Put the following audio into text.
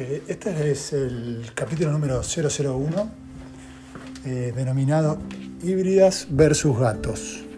Eh, este es el capítulo número 001, eh, denominado Híbridas versus gatos.